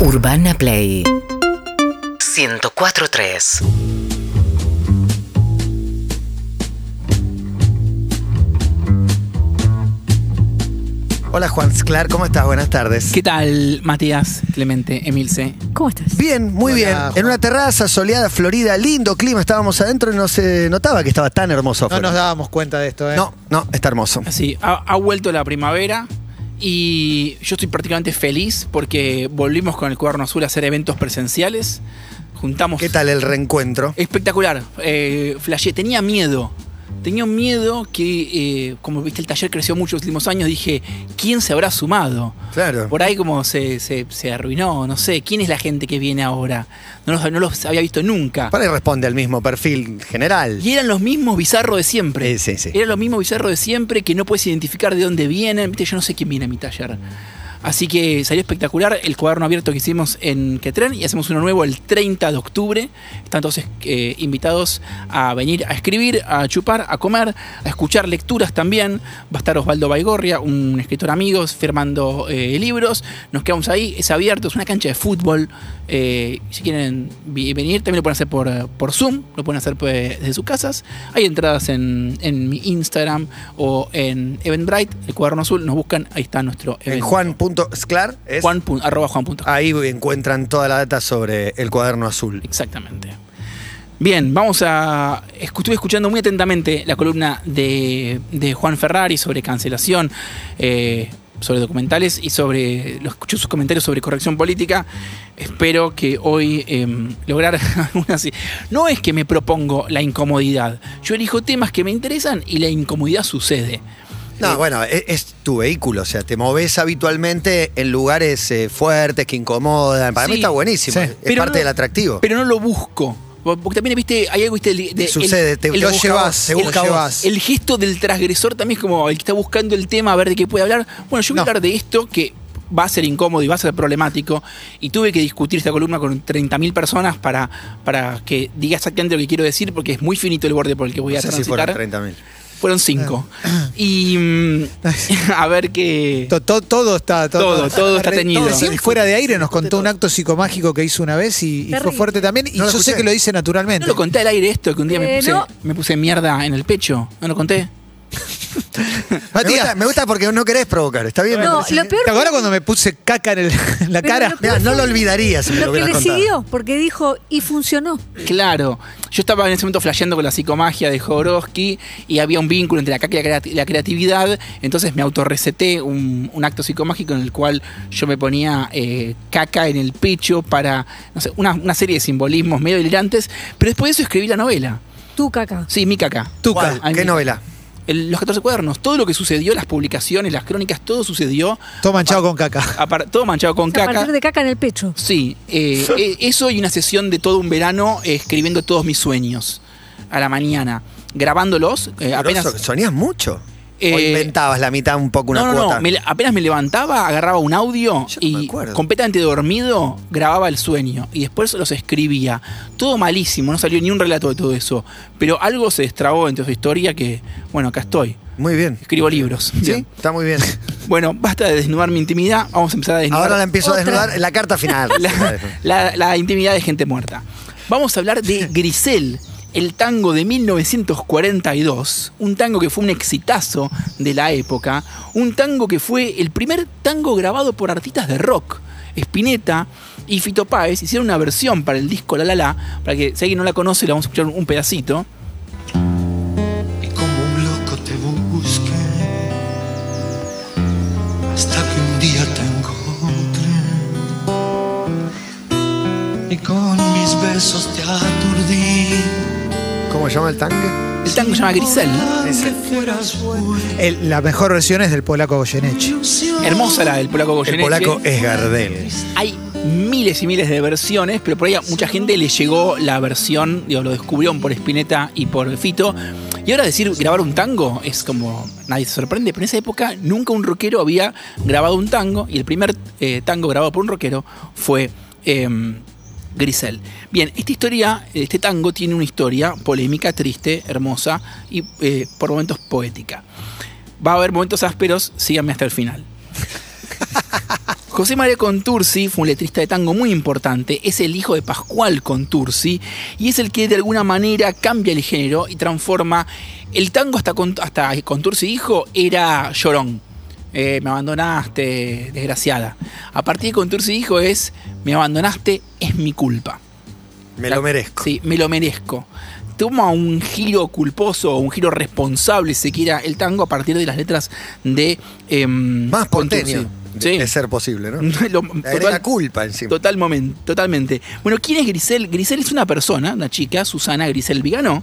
Urbana Play 104.3 Hola Juan Sclar, ¿cómo estás? Buenas tardes. ¿Qué tal, Matías, Clemente, Emilce? ¿Cómo estás? Bien, muy Hola, bien. Juan. En una terraza soleada, florida, lindo clima. Estábamos adentro y no se notaba que estaba tan hermoso. No afuera. nos dábamos cuenta de esto, ¿eh? no, no, está hermoso. Así, ha, ha vuelto la primavera y yo estoy prácticamente feliz porque volvimos con el cuaderno azul a hacer eventos presenciales. Juntamos. ¿Qué tal el reencuentro? Espectacular. Eh, flashé. Tenía miedo. Tenía un miedo que, eh, como viste, el taller creció mucho en los últimos años. Dije, ¿quién se habrá sumado? Claro. Por ahí como se, se- se arruinó, no sé. ¿Quién es la gente que viene ahora? No los, no los había visto nunca. Para ahí responde al mismo perfil general. Y eran los mismos bizarros de siempre. Sí, sí, sí. Eran los mismos bizarros de siempre que no puedes identificar de dónde vienen. Viste, yo no sé quién viene a mi taller. Así que salió espectacular el cuaderno abierto que hicimos en Quetren y hacemos uno nuevo el 30 de octubre. Están todos eh, invitados a venir a escribir, a chupar, a comer, a escuchar lecturas también. Va a estar Osvaldo Baigorria, un escritor amigo, firmando eh, libros. Nos quedamos ahí, es abierto, es una cancha de fútbol. Eh, si quieren venir, también lo pueden hacer por, por Zoom, lo pueden hacer pues, desde sus casas. Hay entradas en, en mi Instagram o en Eventbrite, el cuaderno azul. Nos buscan, ahí está nuestro En evento. juan.sclar es. Juan arroba juan. Ahí encuentran toda la data sobre el cuaderno azul. Exactamente. Bien, vamos a. Estuve escuchando muy atentamente la columna de, de Juan Ferrari sobre cancelación, eh, sobre documentales y sobre. Lo escuché sus comentarios sobre corrección política. Espero que hoy eh, lograr alguna así. No es que me propongo la incomodidad. Yo elijo temas que me interesan y la incomodidad sucede. No, Eh, bueno, es, es tu vehículo, o sea, te moves habitualmente en lugares eh, fuertes que incomodan. Para mí está buenísimo, Sí. es parte no- del atractivo. Pero no lo busco. Porque también, viste, hay algo, viste, de- de- Sucede, el- te- el lo llevas, te el- busca el- gesto del transgresor también es como el que está buscando el tema a ver de qué puede hablar. Bueno, yo voy a hablar de esto que va a ser incómodo y va a ser problemático. Y tuve que discutir esta columna con 30.000 personas para, para que diga exactamente lo que quiero decir, porque es muy finito el borde por el que voy no a sé si transitar. 30.000. Fueron cinco. y mm, a ver qué. To- to- todo está Todo, todo está teñido. Recién fuera de aire nos contó un acto psicomágico que hizo una vez y, y fue fuerte también. Y No yo sé que lo dice naturalmente. ¿No lo conté al aire esto? Que un día me, Eh, puse, no. me puse mierda en el pecho. ¿No lo conté? Me gusta, me gusta porque no querés provocar, está bien. No, lo peor ¿te acuerdas cuando me puse caca en, el- en la cara? lo peor Mirá, no lo olvidaría si me lo Lo que le contado. siguió, porque dijo, y funcionó. Claro, yo estaba en ese momento flasheando con la psicomagia de Jodorowsky y había un vínculo entre la caca y la creati- la creatividad, entonces me autorreceté un, un acto psicomágico en el cual yo me ponía eh, caca en el pecho para, no sé, una, una serie de simbolismos medio delirantes, pero después de eso escribí la novela. Tú, caca. Sí, mi caca. Tuca. ¿Cuál? ¿Qué novela? El- los 14 cuadernos, todo lo que sucedió, las publicaciones, las crónicas, todo sucedió, Todo manchado con caca. todo manchado con A caca. partir de caca en el pecho. Sí, eh, eh, eso y una sesión de todo un verano eh, escribiendo todos mis sueños a la mañana, grabándolos, eh, apenas... ¿Sonías mucho? ¿O Eh, inventabas la mitad un poco una no, no, cuota? no, me apenas me levantaba, agarraba un audio Yo y completamente dormido grababa el sueño y después los escribía. Todo malísimo, no salió ni un relato de todo eso, pero algo se destrabó entre su historia que, bueno, acá estoy. Muy bien. Escribo libros. ¿Sí? Bien. Está muy bien. Bueno, basta de desnudar mi intimidad, vamos a empezar a desnudar Ahora la empiezo a desnudar en la carta final. la, la- la intimidad de gente muerta. Vamos a hablar de Grisel, el tango de 1942, un tango que fue un exitazo de la época, un tango que fue el primer tango grabado por artistas de rock. Spinetta y Fito Páez hicieron una versión para el disco La La La, para que si alguien no la conoce, le vamos a escuchar un pedacito. hasta que un día te encontré y con mis besos te aturdí. ¿Cómo se llama el tanque? El tango se llama Grisel. El- la mejor versión es del polaco Goyeneche. Hermosa la del polaco El Goyeneche. polaco es Gardel. Hay miles y miles de versiones, pero por ahí a mucha gente le llegó la versión, digo, lo descubrieron por Spinetta y por Fito. Y ahora decir grabar un tango es como nadie se sorprende, pero en esa época nunca un rockero había grabado un tango y el primer eh, tango grabado por un rockero fue em, Grisel. Bien, esta historia, este tango tiene una historia polémica, triste, hermosa y eh, por momentos poética. Va a haber momentos ásperos, síganme hasta el final. José María Contursi fue un letrista de tango muy importante, es el hijo de Pascual Contursi y es el que de alguna manera cambia el género y transforma el tango hasta, hasta Contursi hijo era llorón. Eh, me abandonaste, desgraciada. A partir de Contursi hijo es me abandonaste, es mi culpa. Me lo merezco. Sí, me lo merezco. Toma un giro culposo o un giro responsable, si se quiera, el tango a partir de las letras de. em, Más Contursi. porteño, Sí. de ser posible, ¿no? Lo- agrega culpa encima. Total totalmente. Bueno, ¿quién es Grisel? Grisel es una persona, una chica, Susana Grisel Viganó.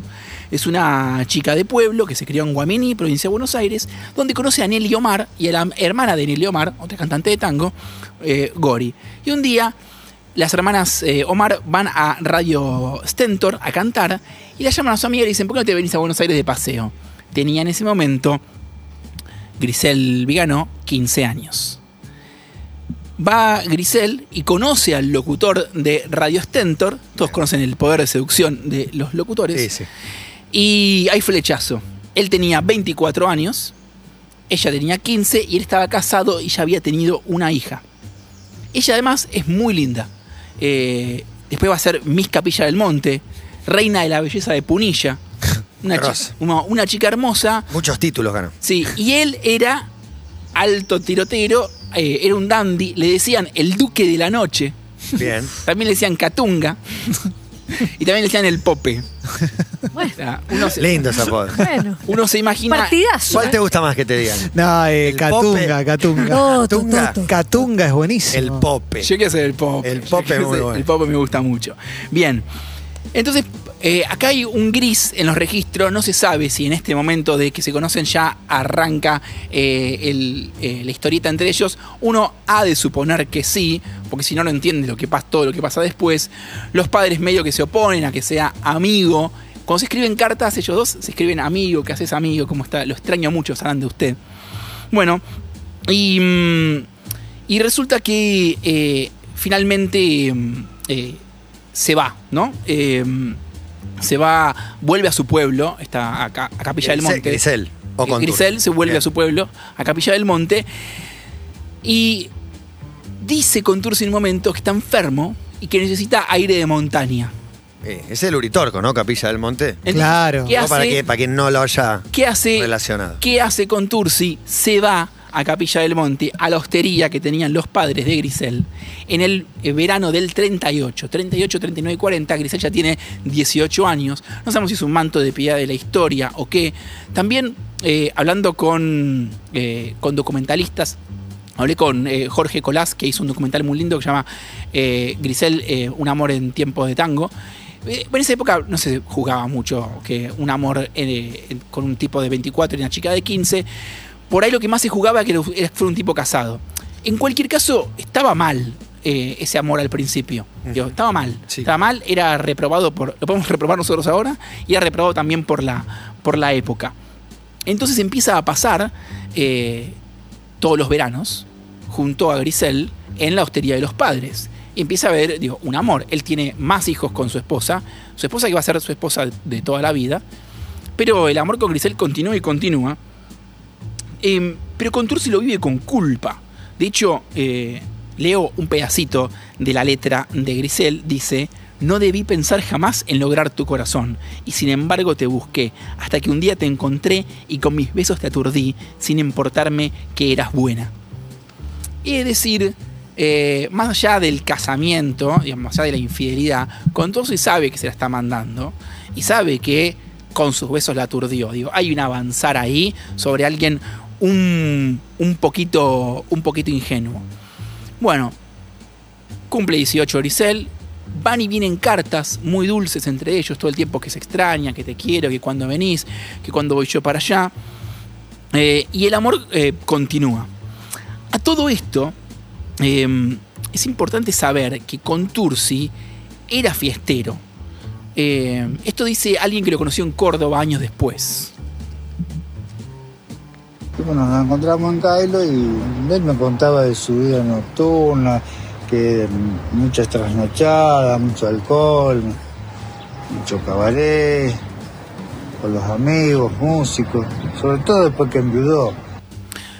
Es una chica de pueblo que se crió en Guamini, provincia de Buenos Aires, donde conoce a Nelly Omar y a la hermana de Nelly Omar, otra cantante de tango, eh, Gori. Y un día las hermanas eh, Omar van a Radio Stentor a cantar y la llaman a su amiga y le dicen, ¿por qué no te venís a Buenos Aires de paseo? Tenía en ese momento Grisel Viganó 15 años va Grisel y conoce al locutor de Radio Stentor. Todos conocen el poder de seducción de los locutores. Sí, sí. Y hay flechazo. Él tenía 24 años, ella tenía 15 y él estaba casado y ya había tenido una hija. Ella además es muy linda. Eh, después va a ser Miss Capilla del Monte, reina de la belleza de Punilla. Una, chi- Hermosa. una- una chica hermosa. Muchos títulos ganó. Sí, y él era alto tirotero, eh, era un dandy, le decían el duque de la noche, Bien. también le decían Catunga y también le decían el Pope. Bueno, O sea, uno, se, Lindo ese apodo. bueno. uno se imagina... Partidazo. ¿Cuál ¿eh? te gusta más que te digan? No, eh, Catunga, Pope. Catunga. Catunga. Es buenísimo. El pope. Yo quiero ser el Pope. El Pope es muy ser- bueno. El Pope me gusta mucho. Bien. Entonces, eh, acá hay un gris en los registros. No se sabe si en este momento de que se conocen ya arranca eh, eh, la historieta entre ellos. Uno ha de suponer que sí, porque si no, no entiende lo que pasa, todo lo que pasa después. Los padres medio que se oponen a que sea amigo. Cuando se escriben cartas, ellos dos se escriben amigo, que haces amigo, cómo está. Lo extraño mucho, sabrán de usted. Bueno, y, mm, resulta que finalmente mm, se va, ¿no? Se va, vuelve a su pueblo, está acá, a Capilla del Monte. Grisel. O con Grisel se vuelve Bien. a su pueblo, a Capilla del Monte, y dice con Tursi en un momento que está enfermo y que necesita aire de montaña. Eh, es el Uritorco, ¿no? Capilla del Monte. Entonces, Claro. ¿Qué No, para, hace? que, para quien no lo haya ¿Qué hace? relacionado. ¿Qué hace con Tursi? Se va a Capilla del Monte, a la hostería que tenían los padres de Grisel, en el eh, verano del 38. 38, 39 y 40. Grisel ya tiene 18 años. No sabemos si es un manto de piedad de la historia o qué. También, eh, hablando con, eh, con documentalistas, Hablé con Jorge Colás, que hizo un documental muy lindo que se llama Grisel, un amor en tiempos de tango. En esa época no se jugaba mucho que un amor con un tipo de 24 y una chica de 15. Por ahí lo que más se jugaba era que era- fue un tipo casado. En cualquier caso, estaba mal eh, ese amor al principio. Digo, estaba mal. Sí. Estaba mal, era reprobado por. Lo podemos reprobar nosotros ahora, y era reprobado también por la, por la época. Entonces empieza a pasar eh, todos los veranos junto a Grisel en la hostería de los padres. Y empieza a ver, digo, un amor. Él tiene más hijos con su esposa, su esposa que va a ser su esposa de toda la vida, pero el amor con Grisel continúa y continúa. Eh, pero con Tursi lo vive con culpa. De hecho, eh, leo un pedacito de la letra de Grisel, dice, no debí pensar jamás en lograr tu corazón, y sin embargo te busqué, hasta que un día te encontré y con mis besos te aturdí, sin importarme que eras buena. Y es decir, eh, más allá del casamiento, digamos, más allá de la infidelidad, con todo y sabe que se la está mandando, y sabe que con sus besos la aturdió. Hay un avanzar ahí sobre alguien un, un, poquito, un poquito ingenuo. Bueno, cumple 18 Grisel, van y vienen cartas muy dulces entre ellos todo el tiempo que se extraña, que te quiero, que cuando venís, que cuando voy yo para allá. Eh, y el amor eh, continúa. A todo esto, eh, es importante saber que Contursi era fiestero. Eh, esto dice alguien que lo conoció en Córdoba años después. Bueno, nos encontramos en Cailo y él me contaba de su vida nocturna, que muchas trasnochadas, mucho alcohol, mucho cabaret, con los amigos, músicos, sobre todo después que enviudó. O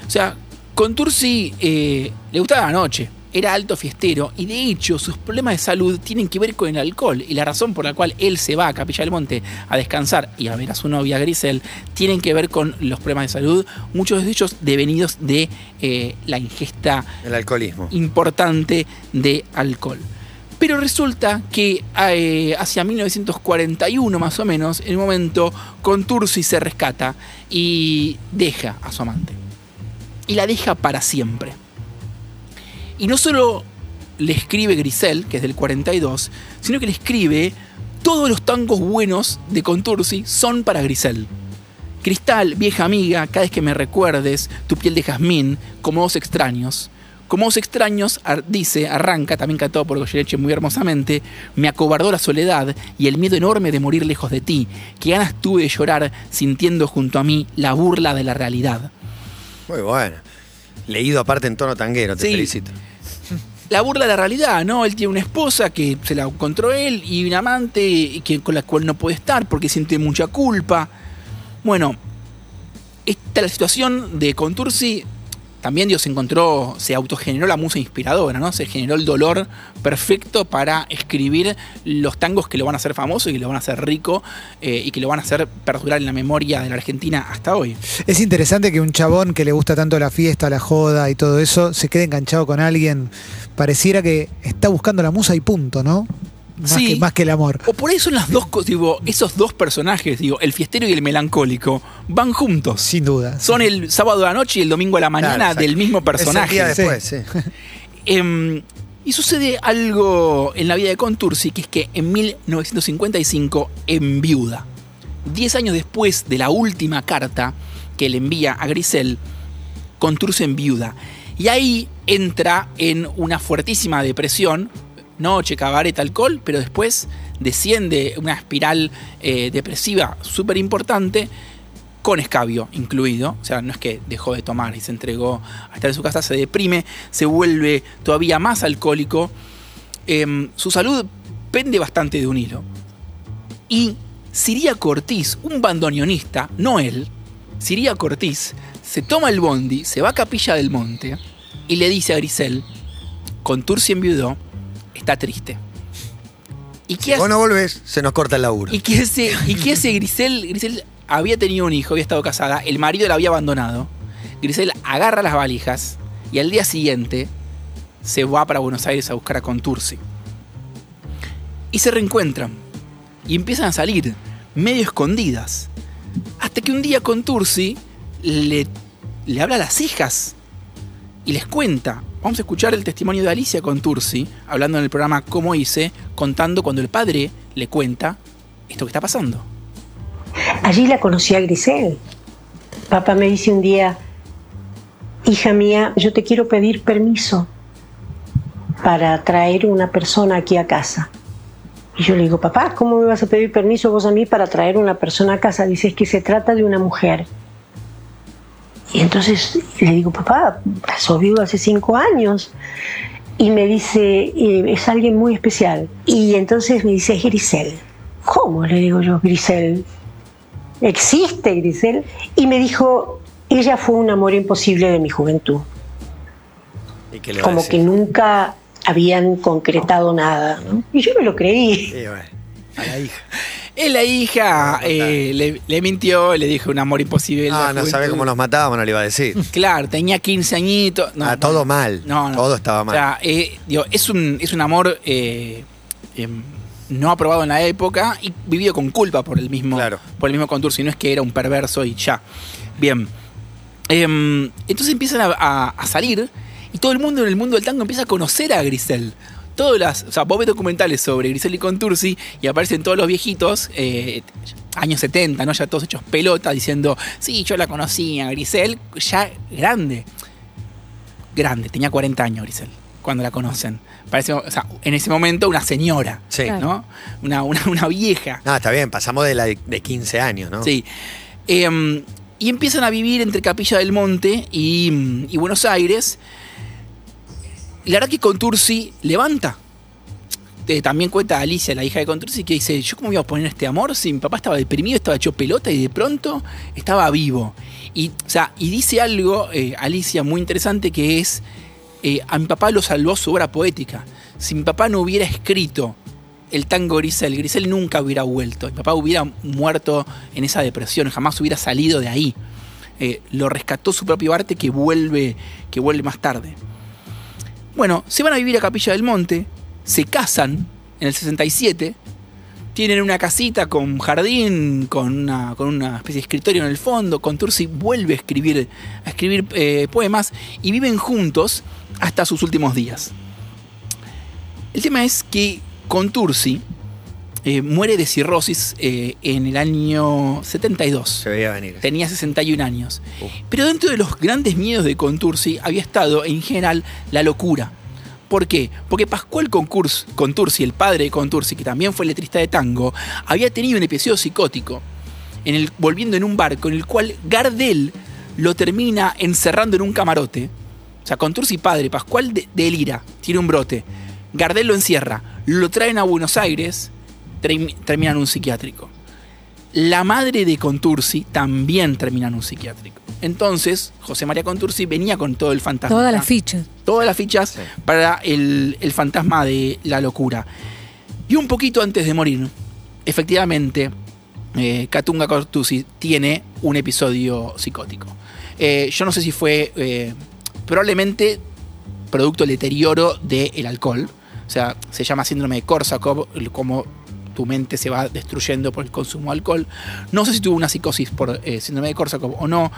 sea, Contursi eh, le gustaba la noche. Era alto fiestero y de hecho sus problemas de salud tienen que ver con el alcohol y la razón por la cual él se va a Capilla del Monte a descansar y a ver a su novia Grisel tienen que ver con los problemas de salud, muchos de ellos devenidos de eh, la ingesta El alcoholismo. importante de alcohol. Pero resulta que eh, hacia 1941 más o menos, en el momento, Contursi se rescata y deja a su amante. Y la deja para siempre. Y no solo le escribe Grisel, que es del 42, sino que le escribe todos los tangos buenos de Contursi son para Grisel. Cristal, vieja amiga, cada vez que me recuerdes, tu piel de jazmín, como dos extraños. Como dos extraños, dice, arranca, también cantado por Goyeneche muy hermosamente, me acobardó la soledad y el miedo enorme de morir lejos de ti, que ganas tuve de llorar sintiendo junto a mí la burla de la realidad. Muy bueno. Leído aparte en tono tanguero, te Sí. felicito. la burla de la realidad, ¿no? Él tiene una esposa que se la encontró él y un amante que, con la cual no puede estar porque siente mucha culpa. Bueno, esta es la situación de Contursi. También Dios encontró, se autogeneró la musa inspiradora, ¿no? Se generó el dolor perfecto para escribir los tangos que lo van a hacer famoso y que lo van a hacer rico eh, y que lo van a hacer perdurar en la memoria de la Argentina hasta hoy. Es interesante que un chabón que le gusta tanto la fiesta, la joda y todo eso, se quede enganchado con alguien. Pareciera que está buscando la musa y punto, ¿no? Más, Sí. que, más que el amor. O por ahí son las dos cosas, digo, esos dos personajes, digo, el fiestero y el melancólico, van juntos. Sin duda. Son el sábado a la noche y el domingo a la mañana Claro, del mismo Es el personaje. día después, sí. Em, y sucede algo en la vida de Contursi, que es que en 1955 enviuda. Diez años después de la última carta que le envía a Grisel, Contursi enviuda. Y ahí entra en una fuertísima depresión, noche, cabaret, alcohol, pero después desciende una espiral eh, depresiva súper importante con escabio incluido, o sea, no es que dejó de tomar y se entregó a estar en su casa, se deprime, se vuelve todavía más alcohólico, Em, su salud pende bastante de un hilo. Y Siria Cortiz, un bandoneonista, no él, Siria Cortiz, se toma el bondi, se va a Capilla del Monte y le dice a Grisel, con Turci enviudó, está triste. ¿Y qué hace? vos no volvés, se nos corta el laburo. ¿Y qué hace, y qué hace Grisel? Grisel había tenido un hijo, había estado casada, el marido la había abandonado. Grisel agarra las valijas y al día siguiente se va para Buenos Aires a buscar a Contursi. Y se reencuentran y empiezan a salir medio escondidas. Hasta que un día Contursi le, le habla a las hijas y les cuenta. Vamos a escuchar el testimonio de Alicia Contursi, hablando en el programa Cómo hice, contando cuando el padre le cuenta esto que está pasando. Allí la conocí a Grisel. Papá me dice un día, hija mía, yo te quiero pedir permiso para traer una persona aquí a casa. Y yo le digo, papá, ¿cómo me vas a pedir permiso vos a mí para traer una persona a casa? Dice, es que se trata de una mujer. Y entonces le digo, papá, pasó vivo hace cinco años. Y me dice, "Eh, es alguien muy especial. Y entonces me dice, es Grisel. ¿Cómo? Le digo yo, Grisel. ¿Existe Grisel? Y me dijo, ella fue un amor imposible de mi juventud. ¿Y qué le va a Como decir? que nunca habían concretado nada. ¿no? Y yo me lo creí. Sí, bueno, a la hija. Eh, la hija eh, le, le mintió, le dijo un amor imposible. Ah, no sabe cómo nos matábamos, no le iba a decir. Claro, tenía 15 añitos. No, Ah, no. todo mal. No, no. Todo estaba mal. O sea, eh, digo, es, un, es un amor eh, em, no aprobado en la época y vivido con culpa por el mismo, Claro. por el mismo Contursi. No es que era un perverso y ya. Bien. Em, entonces empiezan a, a- a salir y todo el mundo en el mundo del tango empieza a conocer a Grisel. Todas las, o sea, vos ves documentales sobre Grisel y Contursi y aparecen todos los viejitos, eh, años 70, ¿no? Ya todos hechos pelota diciendo, sí, yo la conocí a Grisel, ya grande grande, tenía 40 años Grisel, cuando la conocen. Parece, o sea, en ese momento una señora, Sí. ¿no? Una, una, una vieja. No, está bien, pasamos de la de, de 15 años, ¿no? Sí. Em, y empiezan a vivir entre Capilla del Monte y, y Buenos Aires. La verdad que Contursi levanta. Eh, también cuenta Alicia, la hija de Contursi, que dice, yo cómo iba a poner este amor si mi papá estaba deprimido, estaba hecho pelota y de pronto estaba vivo. Y, dice algo, eh, Alicia, muy interesante, que es eh, a mi papá lo salvó su obra poética. Si mi papá no hubiera escrito el tango Grisel, Grisel nunca hubiera vuelto. Mi papá hubiera muerto en esa depresión, jamás hubiera salido de ahí. Lo rescató su propio arte que vuelve, que vuelve más tarde. Bueno, se van a vivir a Capilla del Monte, se casan en el 67, tienen una casita con jardín, con una, con una especie de escritorio en el fondo. Contursi vuelve a escribir, a escribir eh, poemas y viven juntos hasta sus últimos días. El tema es que Contursi eh, muere de cirrosis eh, en el año 72. Se veía venir. Tenía 61 años. Pero dentro de los grandes miedos de Contursi había estado en general la locura. ¿Por qué? Porque Pascual Contursi, el padre de Contursi, que también fue letrista de tango, había tenido un episodio psicótico, en el, volviendo en un barco, en el cual Gardel lo termina encerrando en un camarote. O sea, Contursi padre, Pascual de- delira, tiene un brote. Gardel lo encierra, lo traen a Buenos Aires, termina en un psiquiátrico. La madre de Contursi también termina en un psiquiátrico. Entonces, José María Contursi venía con todo el fantasma. Todas las fichas. Todas las fichas para el, el fantasma de la locura. Y un poquito antes de morir, efectivamente, eh, Katunga Contursi tiene un episodio psicótico. Eh, yo no sé si fue eh, probablemente producto del deterioro del alcohol. O sea, se llama síndrome de Korsakoff, el- como tu mente se va destruyendo por el consumo de alcohol. No sé si tuvo una psicosis por eh, síndrome de Korsakoff o no.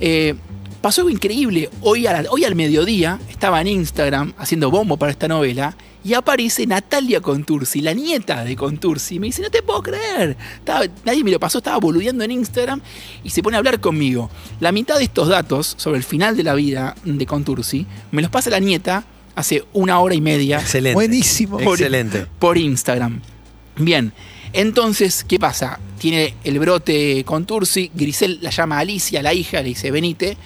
Eh, pasó algo increíble. Hoy, a la- hoy al mediodía estaba en Instagram haciendo bombo para esta novela y aparece Natalia Contursi, la nieta de Contursi. Y me dice, no te puedo creer. Estaba- nadie me lo pasó, estaba boludeando en Instagram y se pone a hablar conmigo. La mitad de estos datos sobre el final de la vida de Contursi me los pasa la nieta hace una hora y media Excelente. Buenísimo. Excelente. por Instagram. Bien, entonces, ¿qué pasa? Tiene el brote con Tursi, Grisel la llama a Alicia, la hija, le dice, venite.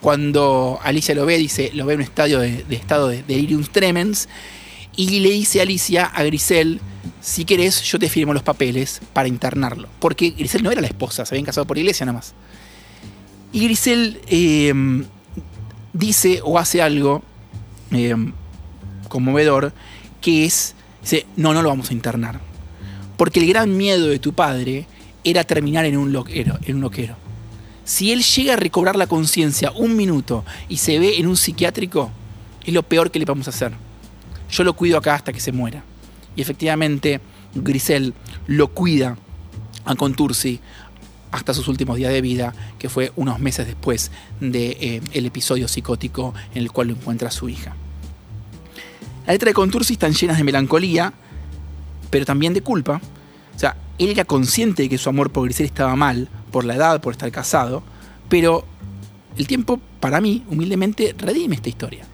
Cuando Alicia lo ve, dice, lo ve en un estadio de, estado de delirium tremens. Y le dice a Alicia, a Grisel, si querés, yo te firmo los papeles para internarlo. Porque Grisel no era la esposa, se habían casado por iglesia nada más. Y Grisel eh, dice o hace algo eh, conmovedor, que es, no, no lo vamos a internar. Porque el gran miedo de tu padre era terminar en un loquero. En un loquero. Si él llega a recobrar la conciencia un minuto y se ve en un psiquiátrico, es lo peor que le vamos a hacer. Yo lo cuido acá hasta que se muera. Y efectivamente, Grisel lo cuida a Contursi hasta sus últimos días de vida, que fue unos meses después del de, eh, el episodio psicótico en el cual lo encuentra su hija. La letra de Contursi están llenas de melancolía, pero también de culpa. O sea, él era consciente de que su amor por Grisel estaba mal, por la edad, por estar casado, pero el tiempo, para mí, humildemente, redime esta historia.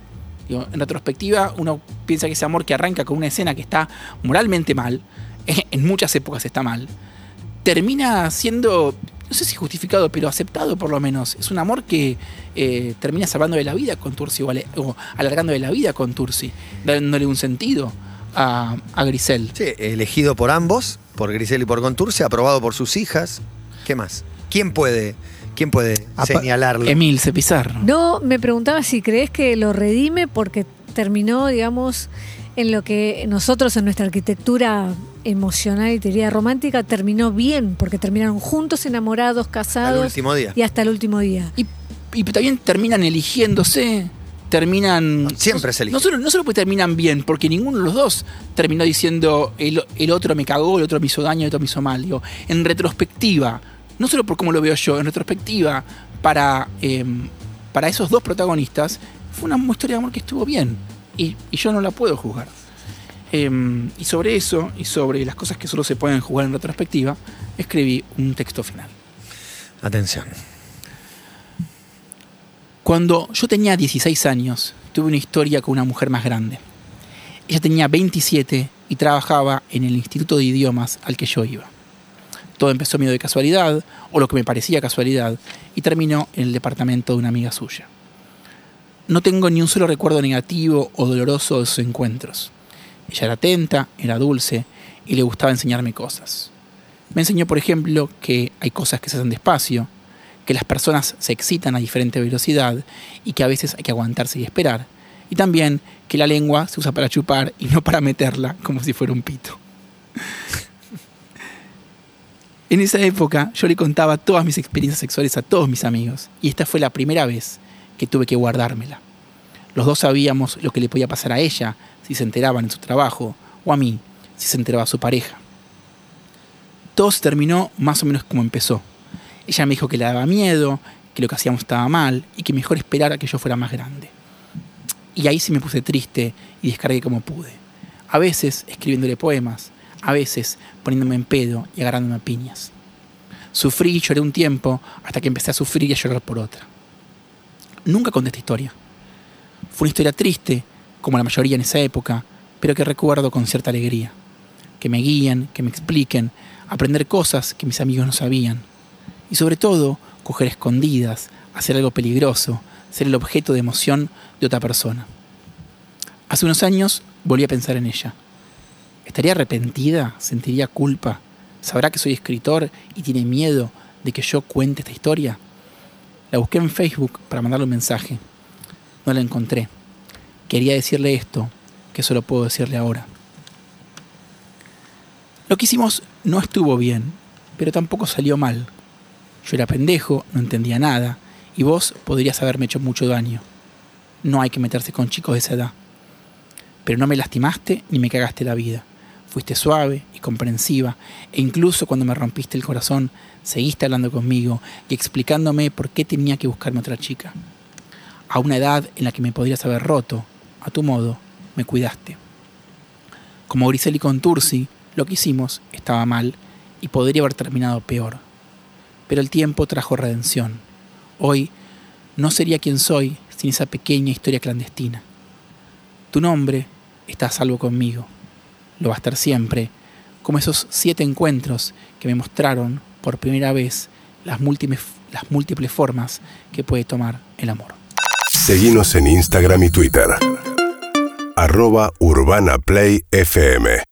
Digo, en retrospectiva, uno piensa que ese amor que arranca con una escena que está moralmente mal, en muchas épocas está mal, termina siendo, no sé si justificado, pero aceptado por lo menos. Es un amor que eh, termina salvando de la vida con Tursi o, alargando de la vida con Tursi, dándole un sentido a, a Grisel. Sí, elegido por ambos, por Grisel y por Contursi, aprobado por sus hijas. ¿Qué más? ¿Quién puede, quién puede Apa- señalarlo? Emil Cepizarro. No, me preguntaba si crees que lo redime porque terminó, digamos, en lo que nosotros en nuestra arquitectura emocional y teoría romántica terminó bien, porque terminaron juntos, enamorados, casados último día. y hasta el último día. Y, y también terminan eligiéndose, terminan... Siempre no, se elige. No solo, no solo porque terminan bien, porque ninguno de los dos terminó diciendo el, el otro me cagó, el otro me hizo daño, el otro me hizo mal. Digo, en retrospectiva, no solo por cómo lo veo yo, en retrospectiva, para, eh, para esos dos protagonistas, fue una historia de amor que estuvo bien. Y, y yo no la puedo juzgar. Eh, y sobre eso, y sobre las cosas que solo se pueden jugar en retrospectiva, escribí un texto final. Atención. Cuando yo tenía 16 años, tuve una historia con una mujer más grande. Ella tenía 27 y trabajaba en el Instituto de Idiomas al que yo iba. Todo empezó medio de casualidad, o lo que me parecía casualidad, y terminó en el departamento de una amiga suya. No tengo ni un solo recuerdo negativo o doloroso de sus encuentros. Ella era atenta, era dulce y le gustaba enseñarme cosas. Me enseñó, por ejemplo, que hay cosas que se hacen despacio, que las personas se excitan a diferente velocidad y que a veces hay que aguantarse y esperar, Y también que la lengua se usa para chupar y no para meterla como si fuera un pito. En esa época yo le contaba todas mis experiencias sexuales a todos mis amigos y esta fue la primera vez que tuve que guardármela. Los dos sabíamos lo que le podía pasar a ella si se enteraban en su trabajo o a mí si se enteraba su pareja. Todo se terminó más o menos como empezó. Ella me dijo que le daba miedo, que lo que hacíamos estaba mal y que mejor esperara que yo fuera más grande. Y ahí sí me puse triste y descargué como pude. A veces escribiéndole poemas, a veces poniéndome en pedo y agarrándome a piñas. Sufrí y lloré un tiempo hasta que empecé a sufrir y a llorar por otra. Nunca conté esta historia. Fue una historia triste, como la mayoría en esa época, pero que recuerdo con cierta alegría. Que me guíen, que me expliquen, aprender cosas que mis amigos no sabían. Y sobre todo, coger escondidas, hacer algo peligroso, ser el objeto de emoción de otra persona. Hace unos años volví a pensar en ella. ¿Estaría arrepentida? ¿Sentiría culpa? ¿Sabrá que soy escritor y tiene miedo de que yo cuente esta historia? La busqué en Facebook para mandarle un mensaje. No la encontré. Quería decirle esto, que solo puedo decirle ahora. Lo que hicimos no estuvo bien, pero tampoco salió mal. Yo era pendejo, no entendía nada, y vos podrías haberme hecho mucho daño. No hay que meterse con chicos de esa edad. Pero no me lastimaste ni me cagaste la vida. Fuiste suave y comprensiva, e incluso cuando me rompiste el corazón, seguiste hablando conmigo y explicándome por qué tenía que buscarme otra chica. A una edad en la que me podrías haber roto, a tu modo, me cuidaste. Como Grisel y Contursi, lo que hicimos estaba mal y podría haber terminado peor. Pero el tiempo trajo redención. Hoy no sería quien soy sin esa pequeña historia clandestina. Tu nombre está a salvo conmigo. Lo va a estar siempre, como esos siete encuentros que me mostraron por primera vez las múltiples, formas que puede tomar el amor. Seguimos en Instagram y Twitter. Arroba Urbana Play FM.